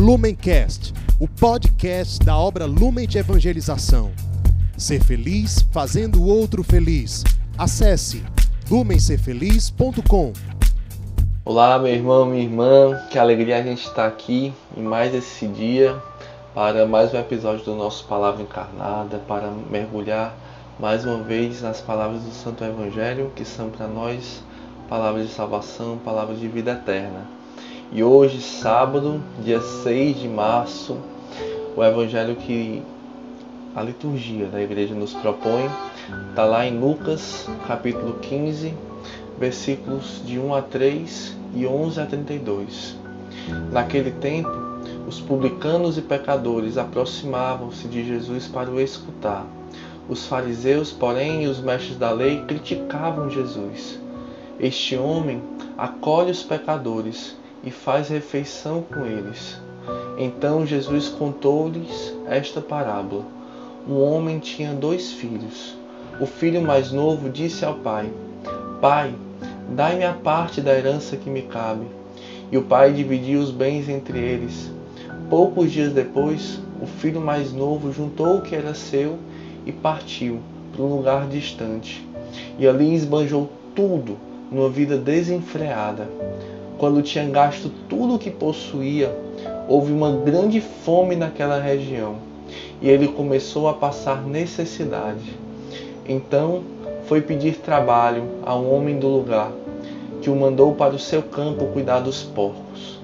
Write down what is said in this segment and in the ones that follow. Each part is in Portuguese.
Lumencast, o podcast da obra Lumen de Evangelização. Ser feliz fazendo o outro feliz. Acesse lumencerfeliz.com. Olá, meu irmão, minha irmã, que alegria a gente estar aqui em mais esse dia para mais um episódio do nosso Palavra Encarnada, para mergulhar mais uma vez nas palavras do Santo Evangelho, que são para nós palavras de salvação, palavras de vida eterna. E hoje, sábado, dia 6 de março, o evangelho que a liturgia da igreja nos propõe está lá em Lucas, capítulo 15, versículos de 1 a 3 e 11 a 32. Naquele tempo, os publicanos e pecadores aproximavam-se de Jesus para o escutar. Os fariseus, porém, e os mestres da lei criticavam Jesus. Este homem acolhe os pecadores e faz refeição com eles. Então Jesus contou-lhes esta parábola. Um homem tinha dois filhos. O filho mais novo disse ao pai: Pai, dai-me a parte da herança que me cabe. E o pai dividiu os bens entre eles. Poucos dias depois, o filho mais novo juntou o que era seu e partiu para um lugar distante. E ali esbanjou tudo numa vida desenfreada. Quando tinha gasto tudo o que possuía, houve uma grande fome naquela região e ele começou a passar necessidade. Então foi pedir trabalho a um homem do lugar, que o mandou para o seu campo cuidar dos porcos.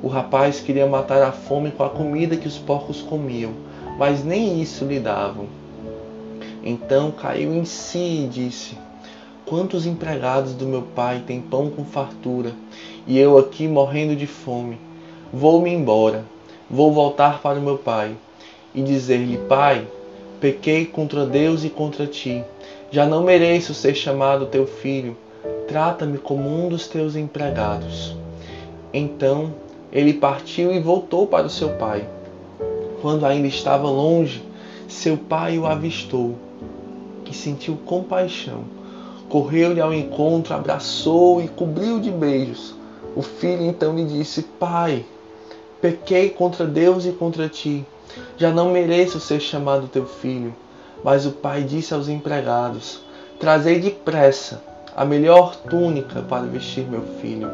O rapaz queria matar a fome com a comida que os porcos comiam, mas nem isso lhe davam. Então caiu em si e disse: Quantos empregados do meu pai têm pão com fartura, e eu aqui morrendo de fome? Vou-me embora, vou voltar para o meu pai e dizer-lhe: Pai, pequei contra Deus e contra ti. Já não mereço ser chamado teu filho. Trata-me como um dos teus empregados. Então ele partiu e voltou para o seu pai. Quando ainda estava longe, seu pai o avistou e sentiu compaixão Correu-lhe ao encontro, abraçou e cobriu de beijos. O filho então lhe disse: Pai, pequei contra Deus e contra ti. Já não mereço ser chamado teu filho. Mas o pai disse aos empregados: Trazei depressa a melhor túnica para vestir meu filho,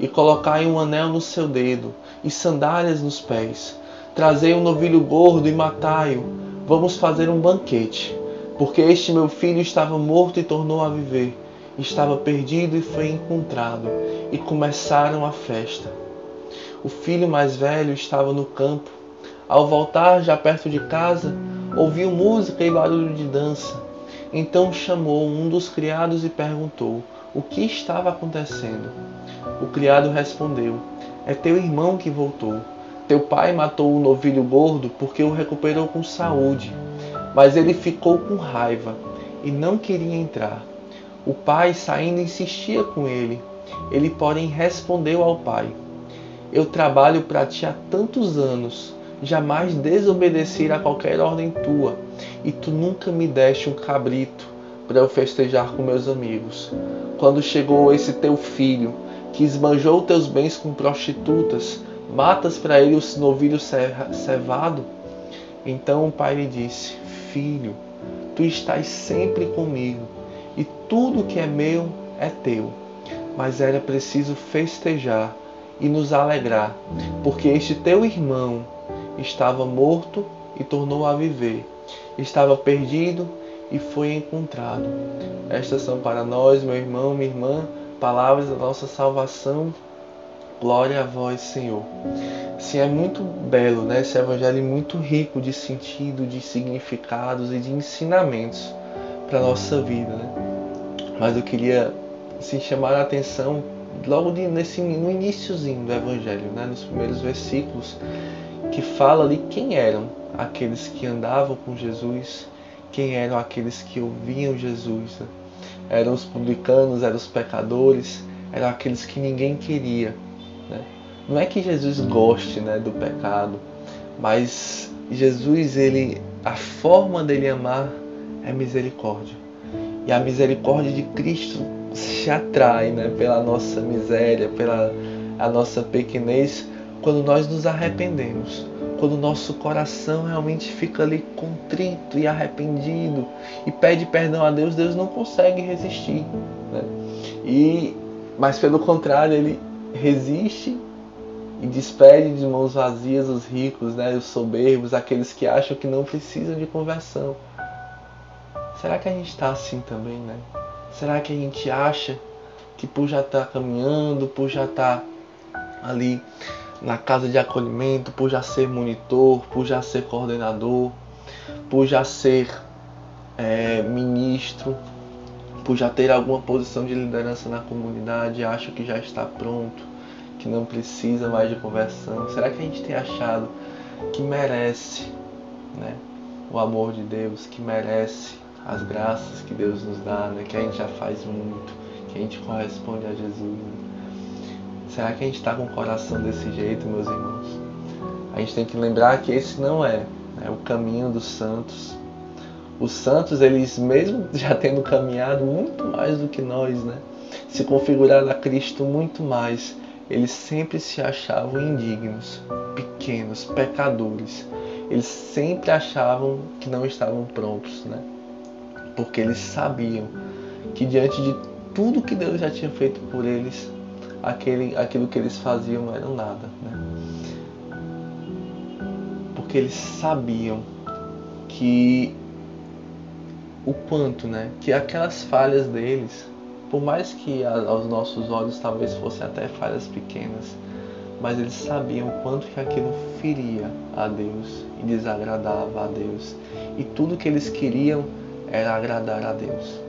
e colocai um anel no seu dedo e sandálias nos pés. Trazei um novilho gordo e matai-o. Vamos fazer um banquete porque este meu filho estava morto e tornou a viver, estava perdido e foi encontrado, e começaram a festa. O filho mais velho estava no campo. Ao voltar já perto de casa, ouviu música e barulho de dança. Então chamou um dos criados e perguntou o que estava acontecendo. O criado respondeu: É teu irmão que voltou. Teu pai matou o novilho gordo porque o recuperou com saúde. Mas ele ficou com raiva e não queria entrar. O pai, saindo, insistia com ele. Ele, porém, respondeu ao pai: Eu trabalho para ti há tantos anos, jamais desobedeci a qualquer ordem tua, e tu nunca me deste um cabrito para eu festejar com meus amigos. Quando chegou esse teu filho, que esbanjou teus bens com prostitutas, matas para ele o novilho cevado? Então o pai lhe disse: Filho, tu estás sempre comigo e tudo que é meu é teu. Mas era preciso festejar e nos alegrar, porque este teu irmão estava morto e tornou a viver, estava perdido e foi encontrado. Estas são para nós, meu irmão, minha irmã, palavras da nossa salvação. Glória a vós, Senhor. Sim, é muito belo, né? Esse evangelho é muito rico de sentido, de significados e de ensinamentos para nossa vida, né? Mas eu queria assim, chamar a atenção logo de, nesse, no iníciozinho do evangelho, né? Nos primeiros versículos, que fala ali quem eram aqueles que andavam com Jesus, quem eram aqueles que ouviam Jesus. Né? Eram os publicanos, eram os pecadores, eram aqueles que ninguém queria. Né? Não é que Jesus goste né, do pecado, mas Jesus, ele, a forma dele amar é misericórdia. E a misericórdia de Cristo se atrai né, pela nossa miséria, pela a nossa pequenez, quando nós nos arrependemos, quando o nosso coração realmente fica ali contrito e arrependido e pede perdão a Deus, Deus não consegue resistir. Né? E, mas pelo contrário, ele resiste e despede de mãos vazias os ricos, né, os soberbos, aqueles que acham que não precisam de conversão. Será que a gente está assim também, né? Será que a gente acha que por já estar tá caminhando, por já estar tá ali na casa de acolhimento, por já ser monitor, por já ser coordenador, por já ser é, ministro, por já ter alguma posição de liderança na comunidade, acha que já está pronto, que não precisa mais de conversão? Será que a gente tem achado que merece né, o amor de Deus, que merece as graças que Deus nos dá, né, que a gente já faz muito, que a gente corresponde a Jesus? Né? Será que a gente está com o coração desse jeito, meus irmãos? A gente tem que lembrar que esse não é né, o caminho dos santos. Os santos, eles mesmo já tendo caminhado muito mais do que nós, né? Se configuraram a Cristo muito mais, eles sempre se achavam indignos, pequenos, pecadores. Eles sempre achavam que não estavam prontos, né? Porque eles sabiam que diante de tudo que Deus já tinha feito por eles, aquele, aquilo que eles faziam não era nada, né? Porque eles sabiam que o quanto, né? Que aquelas falhas deles por mais que aos nossos olhos talvez fossem até falhas pequenas, mas eles sabiam quanto que aquilo feria a Deus e desagradava a Deus. E tudo que eles queriam era agradar a Deus.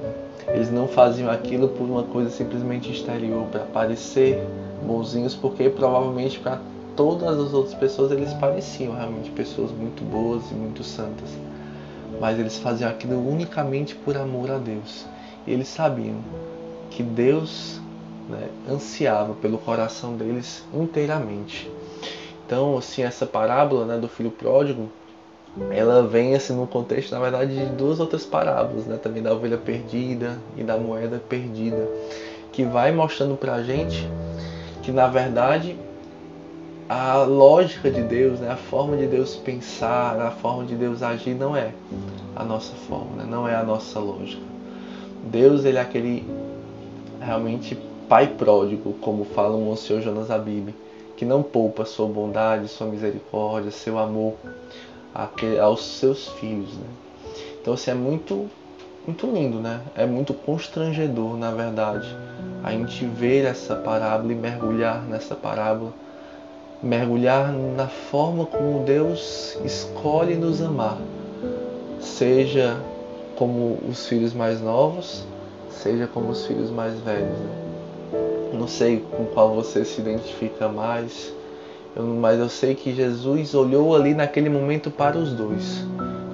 Eles não faziam aquilo por uma coisa simplesmente exterior, para parecer bonzinhos, porque provavelmente para todas as outras pessoas eles pareciam realmente pessoas muito boas e muito santas. Mas eles faziam aquilo unicamente por amor a Deus. E eles sabiam que Deus né, ansiava pelo coração deles inteiramente. Então, assim, essa parábola né, do filho pródigo, ela vem assim no contexto, na verdade, de duas outras parábolas, né, também da ovelha perdida e da moeda perdida, que vai mostrando para a gente que, na verdade, a lógica de Deus, né, a forma de Deus pensar, a forma de Deus agir não é a nossa forma, né, não é a nossa lógica. Deus ele é aquele realmente pai pródigo, como fala o Monsenhor Jonas Abib, que não poupa sua bondade, sua misericórdia, seu amor aos seus filhos. Né? Então, assim, é muito, muito lindo, né? É muito constrangedor, na verdade, a gente ver essa parábola e mergulhar nessa parábola, mergulhar na forma como Deus escolhe nos amar, seja como os filhos mais novos, seja como os filhos mais velhos. Né? Não sei com qual você se identifica mais, mas eu sei que Jesus olhou ali naquele momento para os dois.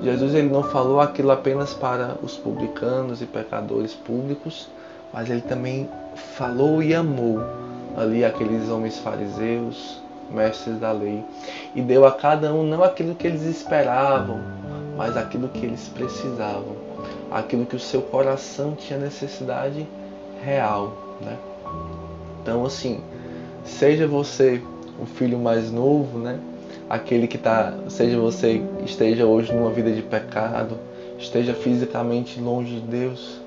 Jesus ele não falou aquilo apenas para os publicanos e pecadores públicos, mas ele também falou e amou ali aqueles homens fariseus, mestres da lei, e deu a cada um não aquilo que eles esperavam, mas aquilo que eles precisavam aquilo que o seu coração tinha necessidade real, né? Então, assim, seja você o filho mais novo, né? Aquele que tá, seja você esteja hoje numa vida de pecado, esteja fisicamente longe de Deus,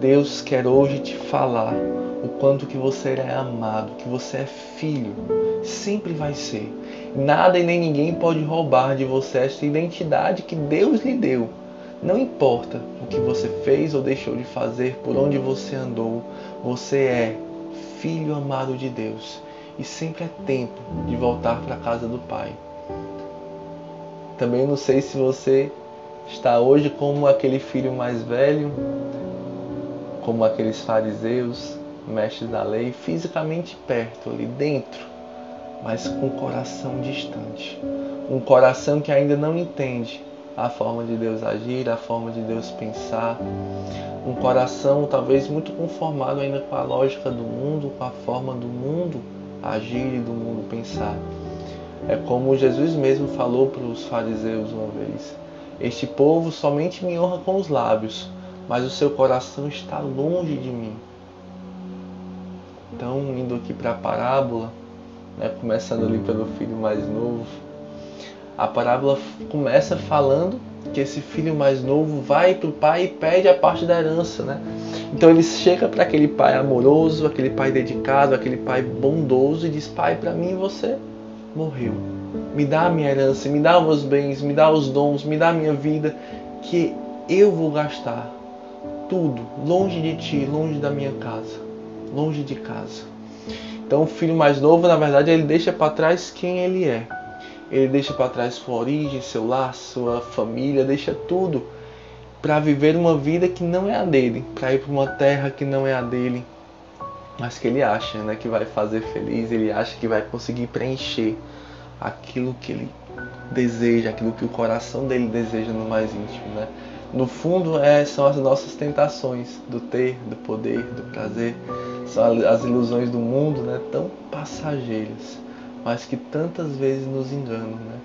Deus quer hoje te falar o quanto que você é amado, que você é filho, sempre vai ser. Nada e nem ninguém pode roubar de você essa identidade que Deus lhe deu não importa o que você fez ou deixou de fazer, por onde você andou, você é filho amado de Deus e sempre é tempo de voltar para a casa do Pai. Também não sei se você está hoje como aquele filho mais velho, como aqueles fariseus, mestres da lei, fisicamente perto, ali dentro, mas com o coração distante. Um coração que ainda não entende a forma de Deus agir, a forma de Deus pensar. Um coração talvez muito conformado ainda com a lógica do mundo, com a forma do mundo agir e do mundo pensar. É como Jesus mesmo falou para os fariseus uma vez: Este povo somente me honra com os lábios, mas o seu coração está longe de mim. Então, indo aqui para a parábola, né? começando ali pelo filho mais novo. A parábola começa falando que esse filho mais novo vai para o pai e pede a parte da herança, né? Então ele chega para aquele pai amoroso, aquele pai dedicado, aquele pai bondoso e diz: Pai, para mim você morreu. Me dá a minha herança, me dá os bens, me dá os dons, me dá a minha vida, que eu vou gastar tudo longe de ti, longe da minha casa, longe de casa. Então o filho mais novo, na verdade, ele deixa para trás quem ele é ele deixa para trás sua origem, seu lar, sua família, deixa tudo para viver uma vida que não é a dele, para ir para uma terra que não é a dele, mas que ele acha, né, que vai fazer feliz, ele acha que vai conseguir preencher aquilo que ele deseja, aquilo que o coração dele deseja no mais íntimo, né? No fundo, é, são as nossas tentações do ter, do poder, do prazer, são as ilusões do mundo, né, tão passageiras mas que tantas vezes nos enganam, né?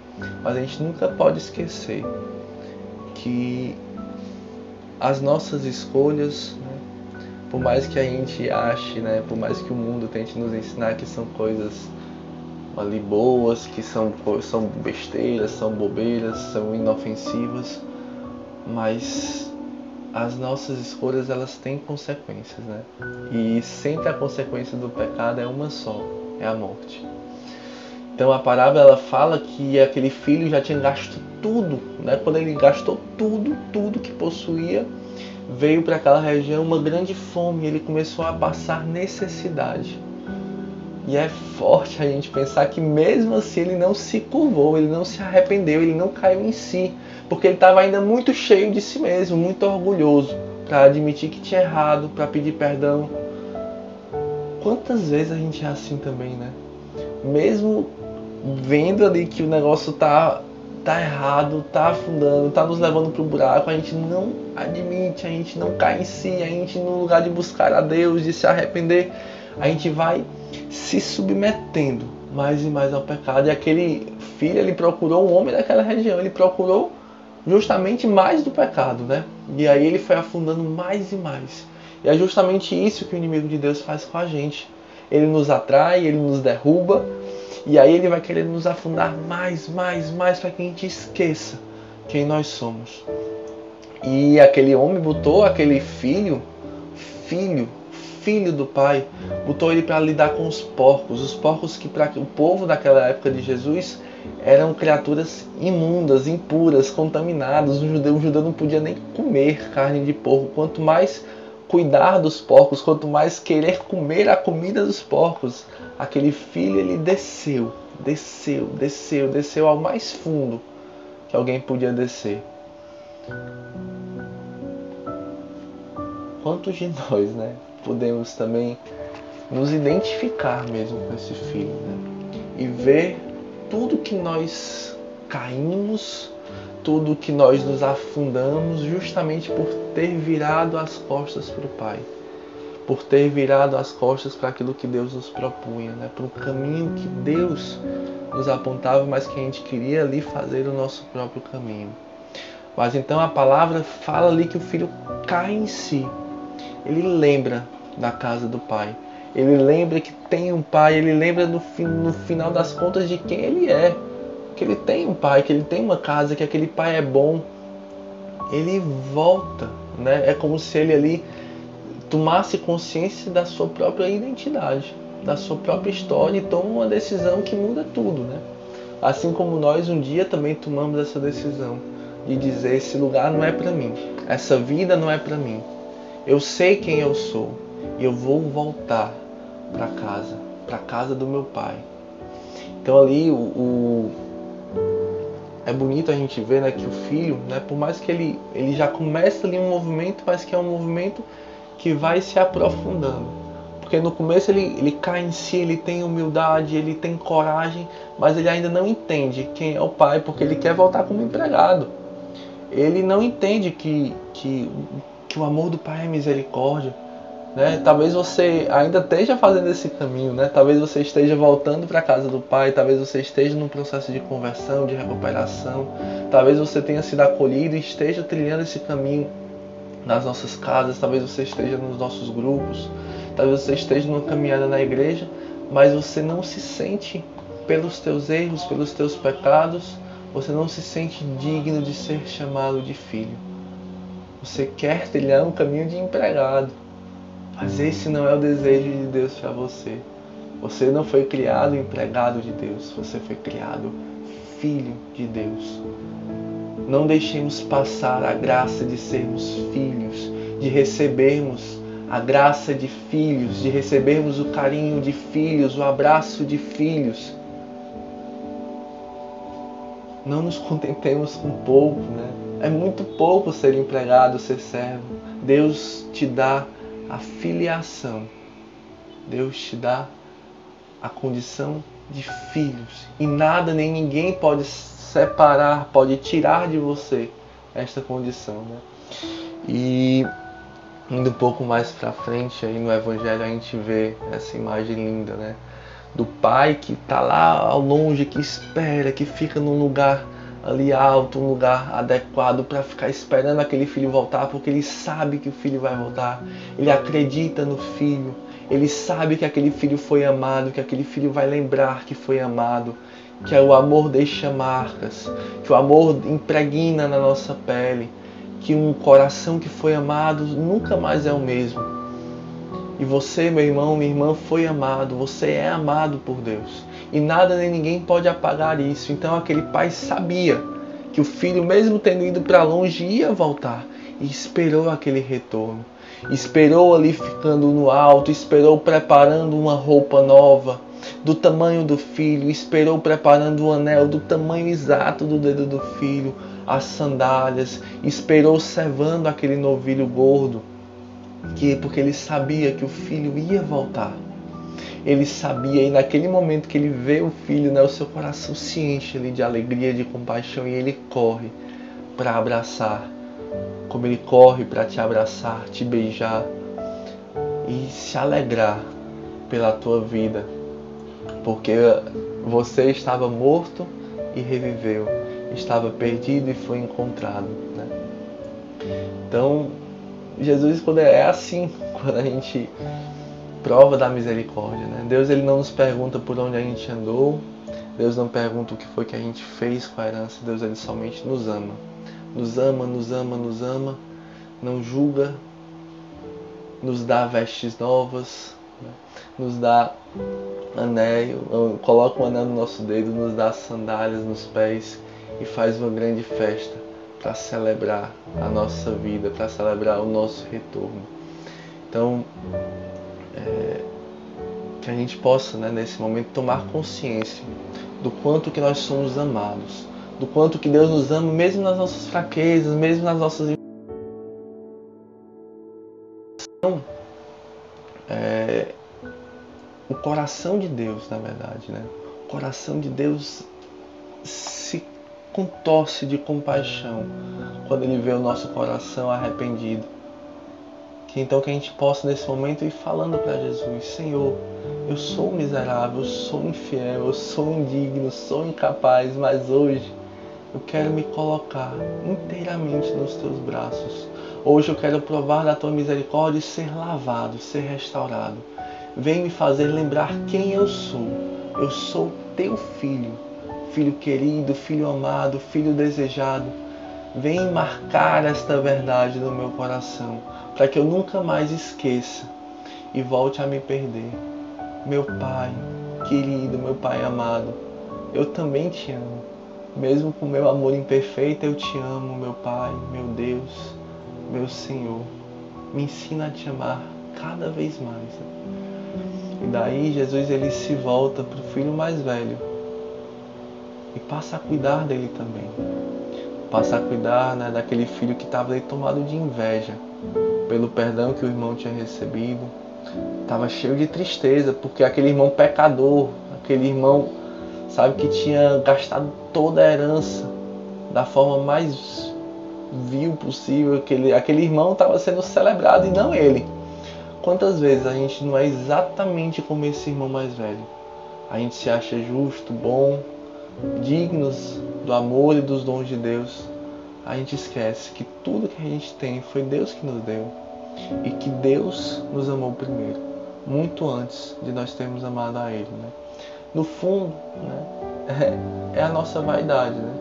Mas a gente nunca pode esquecer que as nossas escolhas, né? por mais que a gente ache, né? Por mais que o mundo tente nos ensinar que são coisas ali boas, que são, são besteiras, são bobeiras, são inofensivas, mas as nossas escolhas elas têm consequências, né? E sempre a consequência do pecado é uma só, é a morte. Então a parábola ela fala que aquele filho já tinha gasto tudo, né? Quando ele gastou tudo, tudo que possuía, veio para aquela região uma grande fome, ele começou a passar necessidade. E é forte a gente pensar que mesmo assim ele não se curvou, ele não se arrependeu, ele não caiu em si, porque ele estava ainda muito cheio de si mesmo, muito orgulhoso para admitir que tinha errado, para pedir perdão. Quantas vezes a gente é assim também, né? Mesmo vendo ali que o negócio tá, tá errado, tá afundando, tá nos levando pro buraco, a gente não admite, a gente não cai em si, a gente no lugar de buscar a Deus, de se arrepender, a gente vai se submetendo mais e mais ao pecado. E aquele filho, ele procurou um homem daquela região, ele procurou justamente mais do pecado, né? E aí ele foi afundando mais e mais. E é justamente isso que o inimigo de Deus faz com a gente. Ele nos atrai, ele nos derruba, e aí ele vai querer nos afundar mais, mais, mais para que a gente esqueça quem nós somos. E aquele homem botou aquele filho, filho, filho do pai, botou ele para lidar com os porcos, os porcos que para o povo daquela época de Jesus eram criaturas imundas, impuras, contaminadas. Um judeu, um judeu não podia nem comer carne de porco, quanto mais cuidar dos porcos, quanto mais querer comer a comida dos porcos aquele filho ele desceu, desceu, desceu, desceu ao mais fundo que alguém podia descer. Quantos de nós, né, podemos também nos identificar mesmo com esse filho, né? E ver tudo que nós caímos, tudo que nós nos afundamos justamente por ter virado as costas para o Pai por ter virado as costas para aquilo que Deus nos propunha, né? para o caminho que Deus nos apontava, mas que a gente queria ali fazer o nosso próprio caminho. Mas então a palavra fala ali que o filho cai em si. Ele lembra da casa do pai. Ele lembra que tem um pai. Ele lembra no, no final das contas de quem ele é. Que ele tem um pai, que ele tem uma casa, que aquele pai é bom. Ele volta, né? É como se ele ali tomasse consciência da sua própria identidade, da sua própria história e toma uma decisão que muda tudo, né? Assim como nós um dia também tomamos essa decisão de dizer esse lugar não é para mim, essa vida não é para mim. Eu sei quem eu sou e eu vou voltar para casa, para casa do meu pai. Então ali o, o, é bonito a gente ver né, que o filho, né, por mais que ele, ele já começa ali um movimento, mas que é um movimento que vai se aprofundando. Porque no começo ele, ele cai em si, ele tem humildade, ele tem coragem, mas ele ainda não entende quem é o pai, porque ele quer voltar como empregado. Ele não entende que, que, que o amor do pai é misericórdia. Né? Talvez você ainda esteja fazendo esse caminho, né? Talvez você esteja voltando para a casa do Pai, talvez você esteja num processo de conversão, de recuperação, talvez você tenha sido acolhido e esteja trilhando esse caminho nas nossas casas, talvez você esteja nos nossos grupos, talvez você esteja numa caminhada na igreja, mas você não se sente pelos teus erros, pelos teus pecados, você não se sente digno de ser chamado de filho. Você quer trilhar um caminho de empregado, mas esse não é o desejo de Deus para você. Você não foi criado empregado de Deus, você foi criado filho de Deus. Não deixemos passar a graça de sermos filhos, de recebermos a graça de filhos, de recebermos o carinho de filhos, o abraço de filhos. Não nos contentemos com pouco, né? É muito pouco ser empregado, ser servo. Deus te dá a filiação. Deus te dá a condição de filhos. E nada nem ninguém pode separar, pode tirar de você esta condição. Né? E indo um pouco mais para frente aí no Evangelho a gente vê essa imagem linda, né? Do pai que está lá ao longe, que espera, que fica num lugar ali alto, um lugar adequado para ficar esperando aquele filho voltar, porque ele sabe que o filho vai voltar. Ele acredita no filho. Ele sabe que aquele filho foi amado, que aquele filho vai lembrar que foi amado, que o amor deixa marcas, que o amor impregna na nossa pele, que um coração que foi amado nunca mais é o mesmo. E você, meu irmão, minha irmã, foi amado, você é amado por Deus. E nada nem ninguém pode apagar isso. Então aquele pai sabia que o filho, mesmo tendo ido para longe, ia voltar e esperou aquele retorno esperou ali ficando no alto, esperou preparando uma roupa nova do tamanho do filho, esperou preparando o anel do tamanho exato do dedo do filho, as sandálias, esperou servando aquele novilho gordo, que porque ele sabia que o filho ia voltar. Ele sabia e naquele momento que ele vê o filho, né, o seu coração se enche ali de alegria, de compaixão e ele corre para abraçar como ele corre para te abraçar, te beijar e se alegrar pela tua vida, porque você estava morto e reviveu, estava perdido e foi encontrado. Né? Então, Jesus quando é assim, quando a gente prova da misericórdia, né? Deus ele não nos pergunta por onde a gente andou, Deus não pergunta o que foi que a gente fez com a herança, Deus ele somente nos ama nos ama, nos ama, nos ama, não julga, nos dá vestes novas, nos dá anel, coloca um anel no nosso dedo, nos dá sandálias nos pés e faz uma grande festa para celebrar a nossa vida, para celebrar o nosso retorno. Então, é, que a gente possa, né, nesse momento, tomar consciência do quanto que nós somos amados, do quanto que Deus nos ama, mesmo nas nossas fraquezas, mesmo nas nossas é, o coração de Deus, na verdade, né? O coração de Deus se contorce de compaixão quando ele vê o nosso coração arrependido. Que então que a gente possa nesse momento ir falando para Jesus, Senhor, eu sou miserável, eu sou infiel, eu sou indigno, sou incapaz, mas hoje eu quero me colocar inteiramente nos teus braços. Hoje eu quero provar da tua misericórdia e ser lavado, ser restaurado. Vem me fazer lembrar quem eu sou. Eu sou teu filho, filho querido, filho amado, filho desejado. Vem marcar esta verdade no meu coração, para que eu nunca mais esqueça e volte a me perder. Meu Pai, querido, meu Pai amado, eu também te amo. Mesmo com meu amor imperfeito, eu te amo, meu Pai, meu Deus, meu Senhor. Me ensina a te amar cada vez mais. E daí Jesus ele se volta para o filho mais velho e passa a cuidar dele também. Passa a cuidar né, daquele filho que estava tomado de inveja pelo perdão que o irmão tinha recebido. Estava cheio de tristeza porque aquele irmão pecador, aquele irmão sabe que tinha gastado toda a herança da forma mais vil possível, aquele, aquele irmão estava sendo celebrado e não ele. Quantas vezes a gente não é exatamente como esse irmão mais velho? A gente se acha justo, bom, dignos do amor e dos dons de Deus. A gente esquece que tudo que a gente tem foi Deus que nos deu e que Deus nos amou primeiro. muito antes de nós termos amado a Ele. Né? No fundo, né, é, é a nossa vaidade, né?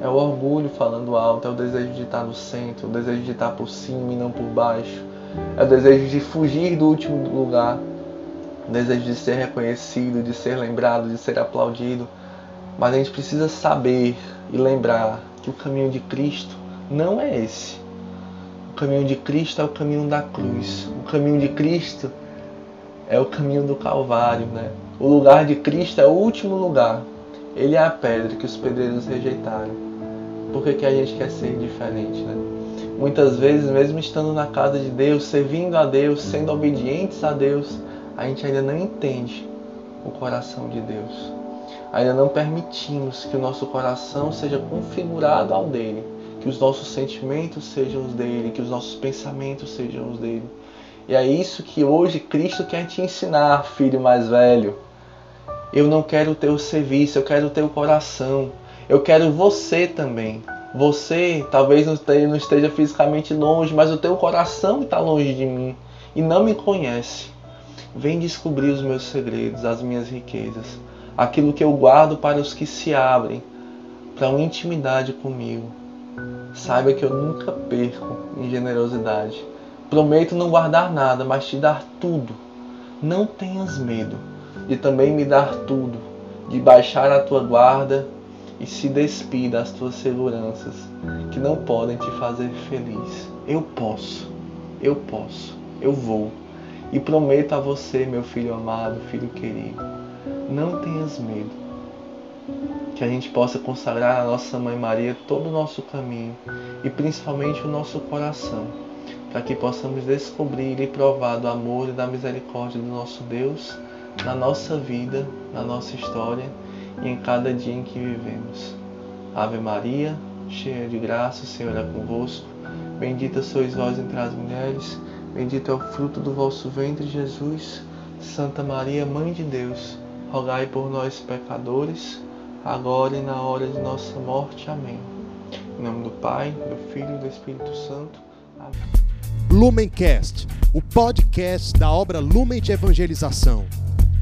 é o orgulho falando alto, é o desejo de estar no centro, o desejo de estar por cima e não por baixo, é o desejo de fugir do último lugar, o desejo de ser reconhecido, de ser lembrado, de ser aplaudido. Mas a gente precisa saber e lembrar que o caminho de Cristo não é esse. O caminho de Cristo é o caminho da cruz. O caminho de Cristo é o caminho do Calvário, né? O lugar de Cristo é o último lugar. Ele é a pedra que os pedreiros rejeitaram. Por que, que a gente quer ser diferente, né? Muitas vezes, mesmo estando na casa de Deus, servindo a Deus, sendo obedientes a Deus, a gente ainda não entende o coração de Deus. Ainda não permitimos que o nosso coração seja configurado ao dele, que os nossos sentimentos sejam os dele, que os nossos pensamentos sejam os dele. E é isso que hoje Cristo quer te ensinar, filho mais velho. Eu não quero o teu serviço, eu quero o teu coração. Eu quero você também. Você talvez não esteja fisicamente longe, mas o teu coração está longe de mim e não me conhece. Vem descobrir os meus segredos, as minhas riquezas, aquilo que eu guardo para os que se abrem para uma intimidade comigo. Saiba que eu nunca perco em generosidade. Prometo não guardar nada, mas te dar tudo. Não tenhas medo de também me dar tudo, de baixar a tua guarda e se despir das tuas seguranças que não podem te fazer feliz. Eu posso, eu posso, eu vou. E prometo a você, meu filho amado, filho querido, não tenhas medo. Que a gente possa consagrar a nossa Mãe Maria todo o nosso caminho e principalmente o nosso coração para que possamos descobrir e provar do amor e da misericórdia do nosso Deus na nossa vida, na nossa história e em cada dia em que vivemos. Ave Maria, cheia de graça, o Senhor é convosco. Bendita sois vós entre as mulheres, bendito é o fruto do vosso ventre, Jesus. Santa Maria, Mãe de Deus, rogai por nós, pecadores, agora e na hora de nossa morte. Amém. Em nome do Pai, do Filho e do Espírito Santo. Amém. Lumencast, o podcast da obra Lumen de Evangelização.